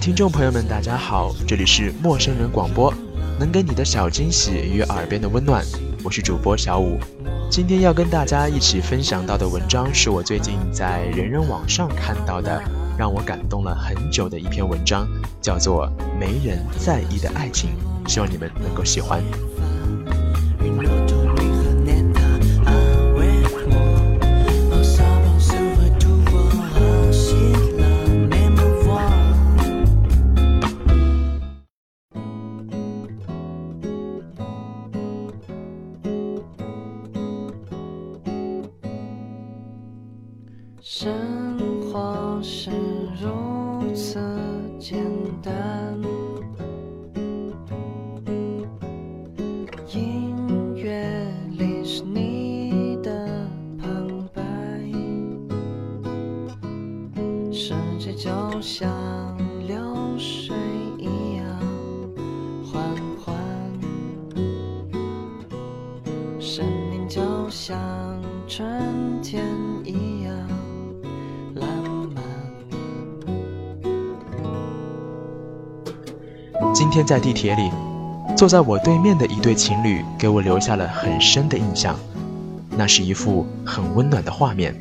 听众朋友们，大家好，这里是陌生人广播，能给你的小惊喜与耳边的温暖，我是主播小五。今天要跟大家一起分享到的文章，是我最近在人人网上看到的，让我感动了很久的一篇文章，叫做《没人在意的爱情》，希望你们能够喜欢。是如此简单音乐里是你的旁白。时间就像流水一样缓缓生命就像春天。今天在地铁里，坐在我对面的一对情侣给我留下了很深的印象。那是一幅很温暖的画面。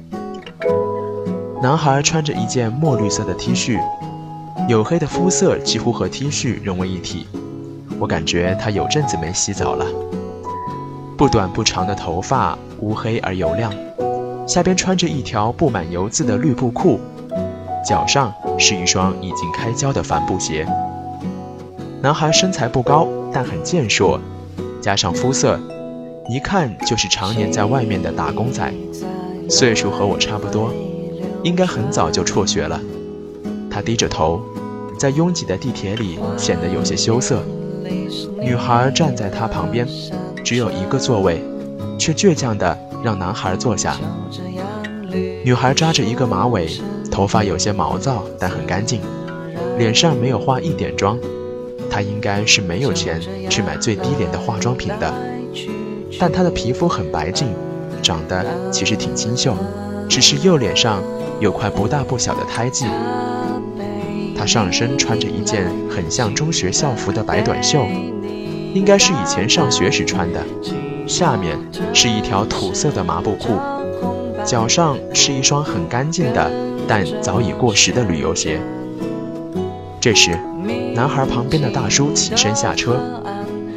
男孩穿着一件墨绿色的 T 恤，黝黑的肤色几乎和 T 恤融为一体。我感觉他有阵子没洗澡了。不短不长的头发，乌黑而油亮，下边穿着一条布满油渍的绿布裤，脚上是一双已经开胶的帆布鞋。男孩身材不高，但很健硕，加上肤色，一看就是常年在外面的打工仔，岁数和我差不多，应该很早就辍学了。他低着头，在拥挤的地铁里显得有些羞涩。女孩站在他旁边，只有一个座位，却倔强地让男孩坐下。女孩扎着一个马尾，头发有些毛躁，但很干净，脸上没有化一点妆。她应该是没有钱去买最低廉的化妆品的，但她的皮肤很白净，长得其实挺清秀，只是右脸上有块不大不小的胎记。她上身穿着一件很像中学校服的白短袖，应该是以前上学时穿的，下面是一条土色的麻布裤，脚上是一双很干净的但早已过时的旅游鞋。这时。男孩旁边的大叔起身下车，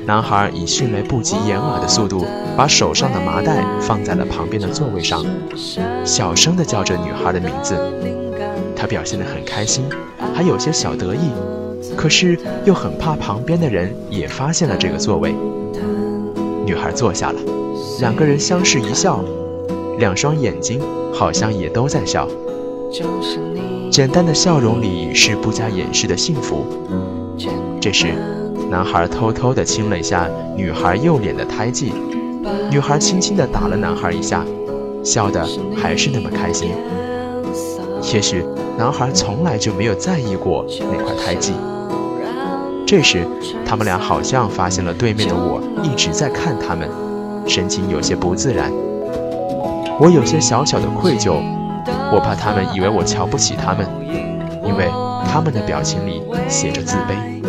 男孩以迅雷不及掩耳的速度把手上的麻袋放在了旁边的座位上，小声地叫着女孩的名字。他表现得很开心，还有些小得意，可是又很怕旁边的人也发现了这个座位。女孩坐下了，两个人相视一笑，两双眼睛好像也都在笑。简单的笑容里是不加掩饰的幸福。这时，男孩偷偷地亲了一下女孩右脸的胎记，女孩轻轻地打了男孩一下，笑得还是那么开心。也许男孩从来就没有在意过那块胎记。这时，他们俩好像发现了对面的我一直在看他们，神情有些不自然。我有些小小的愧疚。我怕他们以为我瞧不起他们，因为他们的表情里写着自卑。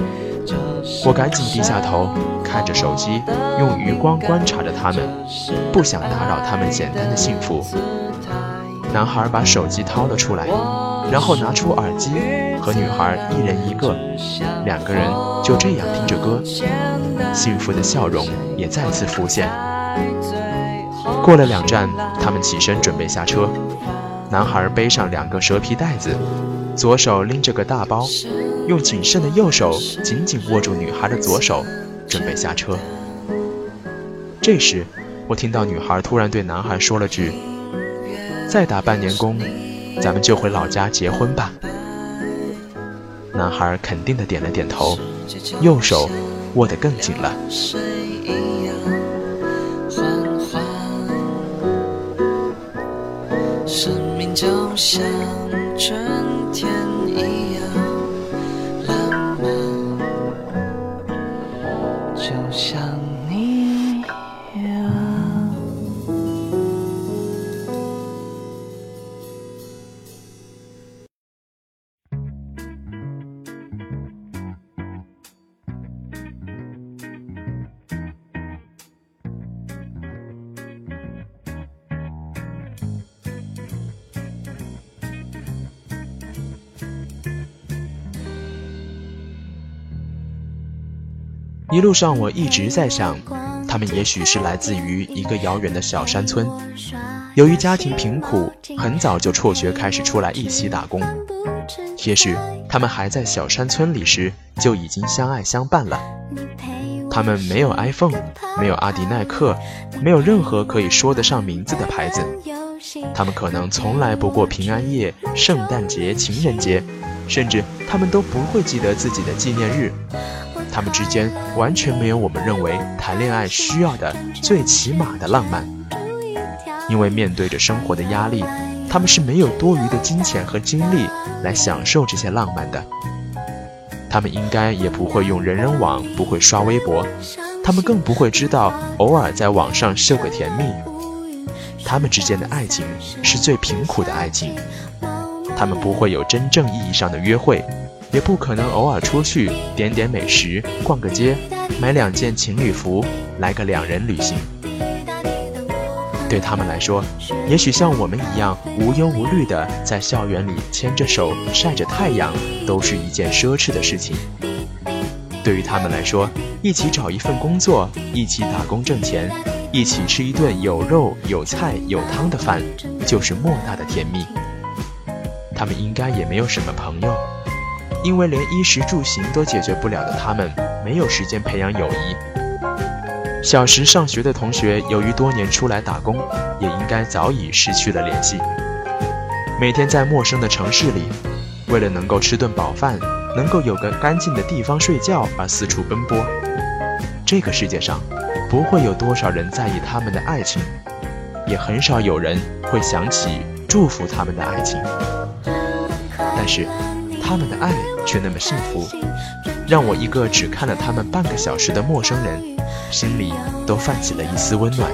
我赶紧低下头，看着手机，用余光观察着他们，不想打扰他们简单的幸福。男孩把手机掏了出来，然后拿出耳机，和女孩一人一个，两个人就这样听着歌，幸福的笑容也再次浮现。过了两站，他们起身准备下车。男孩背上两个蛇皮袋子，左手拎着个大包，用谨慎的右手紧紧握住女孩的左手，准备下车。这时，我听到女孩突然对男孩说了句：“再打半年工，咱们就回老家结婚吧。”男孩肯定的点了点头，右手握得更紧了。想着一路上我一直在想，他们也许是来自于一个遥远的小山村，由于家庭贫苦，很早就辍学开始出来一起打工。也许他们还在小山村里时就已经相爱相伴了。他们没有 iPhone，没有阿迪耐克，没有任何可以说得上名字的牌子。他们可能从来不过平安夜、圣诞节、情人节，甚至他们都不会记得自己的纪念日。他们之间完全没有我们认为谈恋爱需要的最起码的浪漫，因为面对着生活的压力，他们是没有多余的金钱和精力来享受这些浪漫的。他们应该也不会用人人网，不会刷微博，他们更不会知道偶尔在网上秀个甜蜜。他们之间的爱情是最贫苦的爱情，他们不会有真正意义上的约会，也不可能偶尔出去点点美食、逛个街、买两件情侣服，来个两人旅行。对他们来说，也许像我们一样无忧无虑的在校园里牵着手晒着太阳，都是一件奢侈的事情。对于他们来说，一起找一份工作，一起打工挣钱，一起吃一顿有肉有菜有汤的饭，就是莫大的甜蜜。他们应该也没有什么朋友，因为连衣食住行都解决不了的他们，没有时间培养友谊。小时上学的同学，由于多年出来打工，也应该早已失去了联系。每天在陌生的城市里，为了能够吃顿饱饭，能够有个干净的地方睡觉而四处奔波。这个世界上，不会有多少人在意他们的爱情，也很少有人会想起祝福他们的爱情。但是，他们的爱却那么幸福，让我一个只看了他们半个小时的陌生人。心里都泛起了一丝温暖。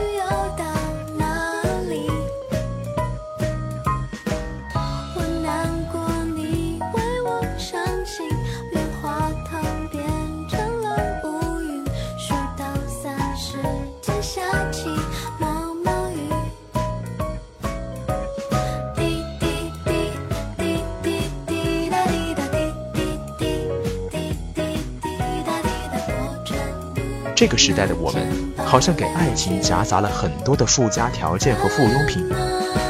这个时代的我们，好像给爱情夹杂了很多的附加条件和附庸品。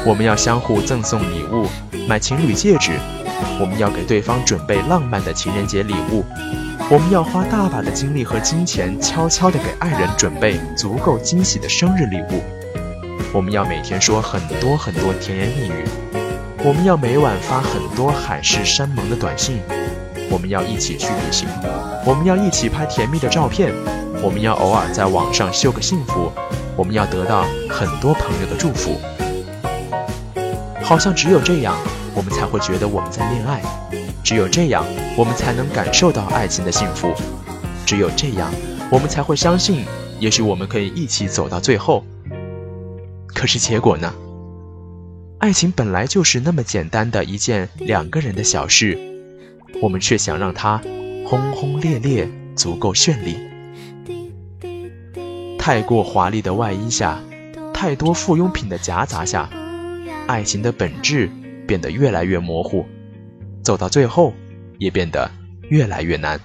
我们要相互赠送礼物，买情侣戒指；我们要给对方准备浪漫的情人节礼物；我们要花大把的精力和金钱，悄悄地给爱人准备足够惊喜的生日礼物；我们要每天说很多很多甜言蜜语；我们要每晚发很多海誓山盟的短信；我们要一起去旅行；我们要一起拍甜蜜的照片。我们要偶尔在网上秀个幸福，我们要得到很多朋友的祝福，好像只有这样，我们才会觉得我们在恋爱；只有这样，我们才能感受到爱情的幸福；只有这样，我们才会相信，也许我们可以一起走到最后。可是结果呢？爱情本来就是那么简单的一件两个人的小事，我们却想让它轰轰烈烈，足够绚丽。太过华丽的外衣下，太多附庸品的夹杂下，爱情的本质变得越来越模糊，走到最后，也变得越来越难。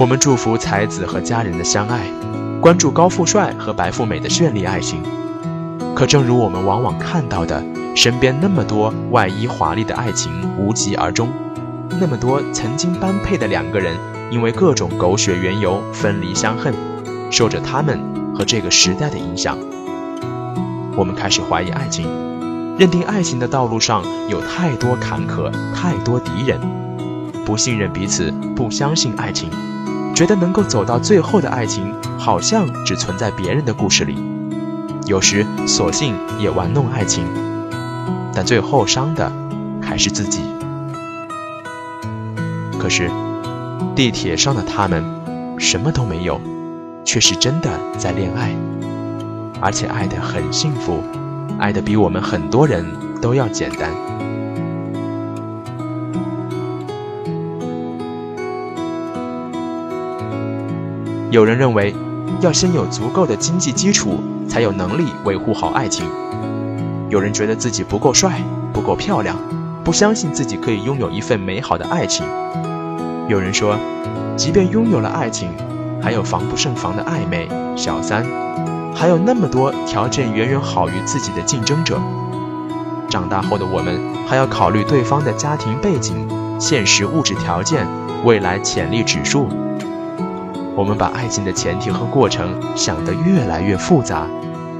我们祝福才子和佳人的相爱，关注高富帅和白富美的绚丽爱情。可正如我们往往看到的，身边那么多外衣华丽的爱情无疾而终，那么多曾经般配的两个人，因为各种狗血缘由分离相恨，受着他们和这个时代的影响，我们开始怀疑爱情，认定爱情的道路上有太多坎坷，太多敌人，不信任彼此，不相信爱情。觉得能够走到最后的爱情，好像只存在别人的故事里。有时索性也玩弄爱情，但最后伤的还是自己。可是，地铁上的他们什么都没有，却是真的在恋爱，而且爱得很幸福，爱得比我们很多人都要简单。有人认为，要先有足够的经济基础，才有能力维护好爱情。有人觉得自己不够帅，不够漂亮，不相信自己可以拥有一份美好的爱情。有人说，即便拥有了爱情，还有防不胜防的暧昧、小三，还有那么多条件远远好于自己的竞争者。长大后的我们，还要考虑对方的家庭背景、现实物质条件、未来潜力指数。我们把爱情的前提和过程想得越来越复杂，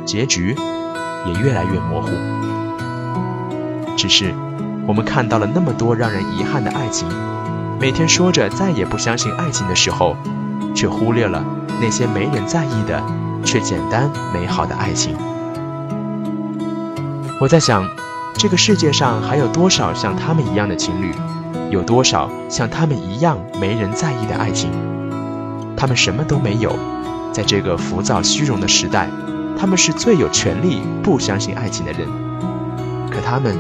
结局也越来越模糊。只是，我们看到了那么多让人遗憾的爱情，每天说着再也不相信爱情的时候，却忽略了那些没人在意的却简单美好的爱情。我在想，这个世界上还有多少像他们一样的情侣？有多少像他们一样没人在意的爱情？他们什么都没有，在这个浮躁虚荣的时代，他们是最有权利不相信爱情的人。可他们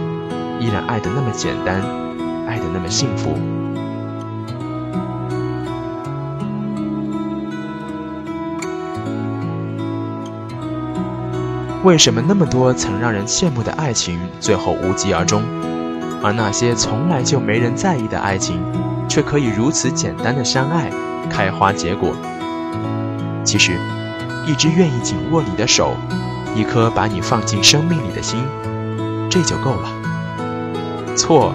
依然爱得那么简单，爱得那么幸福。为什么那么多曾让人羡慕的爱情最后无疾而终，而那些从来就没人在意的爱情，却可以如此简单的相爱？开花结果。其实，一只愿意紧握你的手，一颗把你放进生命里的心，这就够了。错，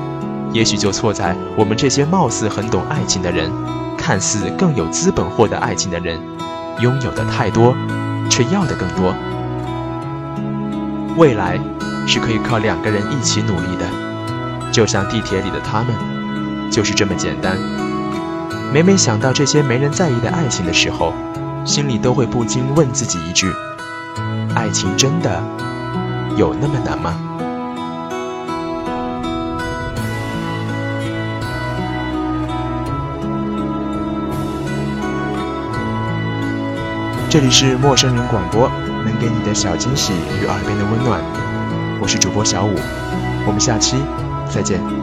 也许就错在我们这些貌似很懂爱情的人，看似更有资本获得爱情的人，拥有的太多，却要的更多。未来是可以靠两个人一起努力的，就像地铁里的他们，就是这么简单。每每想到这些没人在意的爱情的时候，心里都会不禁问自己一句：爱情真的有那么难吗？这里是陌生人广播，能给你的小惊喜与耳边的温暖。我是主播小五，我们下期再见。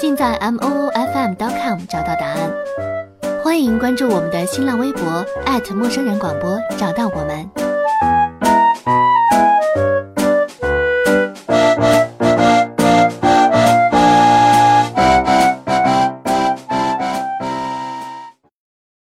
尽在 m o o f m dot com 找到答案。欢迎关注我们的新浪微博陌生人广播，找到我们。